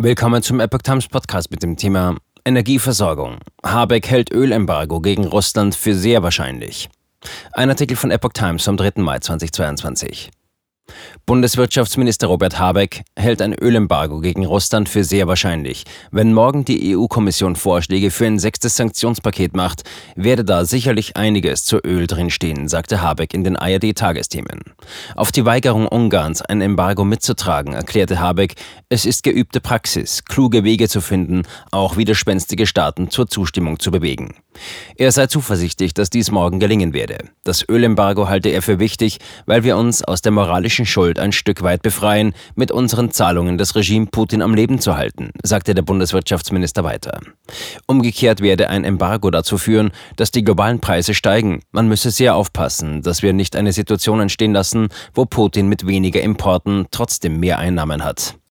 Willkommen zum Epoch Times Podcast mit dem Thema Energieversorgung. Habeck hält Ölembargo gegen Russland für sehr wahrscheinlich. Ein Artikel von Epoch Times vom 3. Mai 2022. Bundeswirtschaftsminister Robert Habeck hält ein Ölembargo gegen Russland für sehr wahrscheinlich. Wenn morgen die EU-Kommission Vorschläge für ein sechstes Sanktionspaket macht, werde da sicherlich einiges zu Öl drinstehen, sagte Habeck in den ARD-Tagesthemen. Auf die Weigerung Ungarns, ein Embargo mitzutragen, erklärte Habeck, es ist geübte Praxis, kluge Wege zu finden, auch widerspenstige Staaten zur Zustimmung zu bewegen. Er sei zuversichtlich, dass dies morgen gelingen werde. Das Ölembargo halte er für wichtig, weil wir uns aus der moralischen Schuld ein Stück weit befreien, mit unseren Zahlungen das Regime Putin am Leben zu halten, sagte der Bundeswirtschaftsminister weiter. Umgekehrt werde ein Embargo dazu führen, dass die globalen Preise steigen. Man müsse sehr aufpassen, dass wir nicht eine Situation entstehen lassen, wo Putin mit weniger Importen trotzdem mehr Einnahmen hat.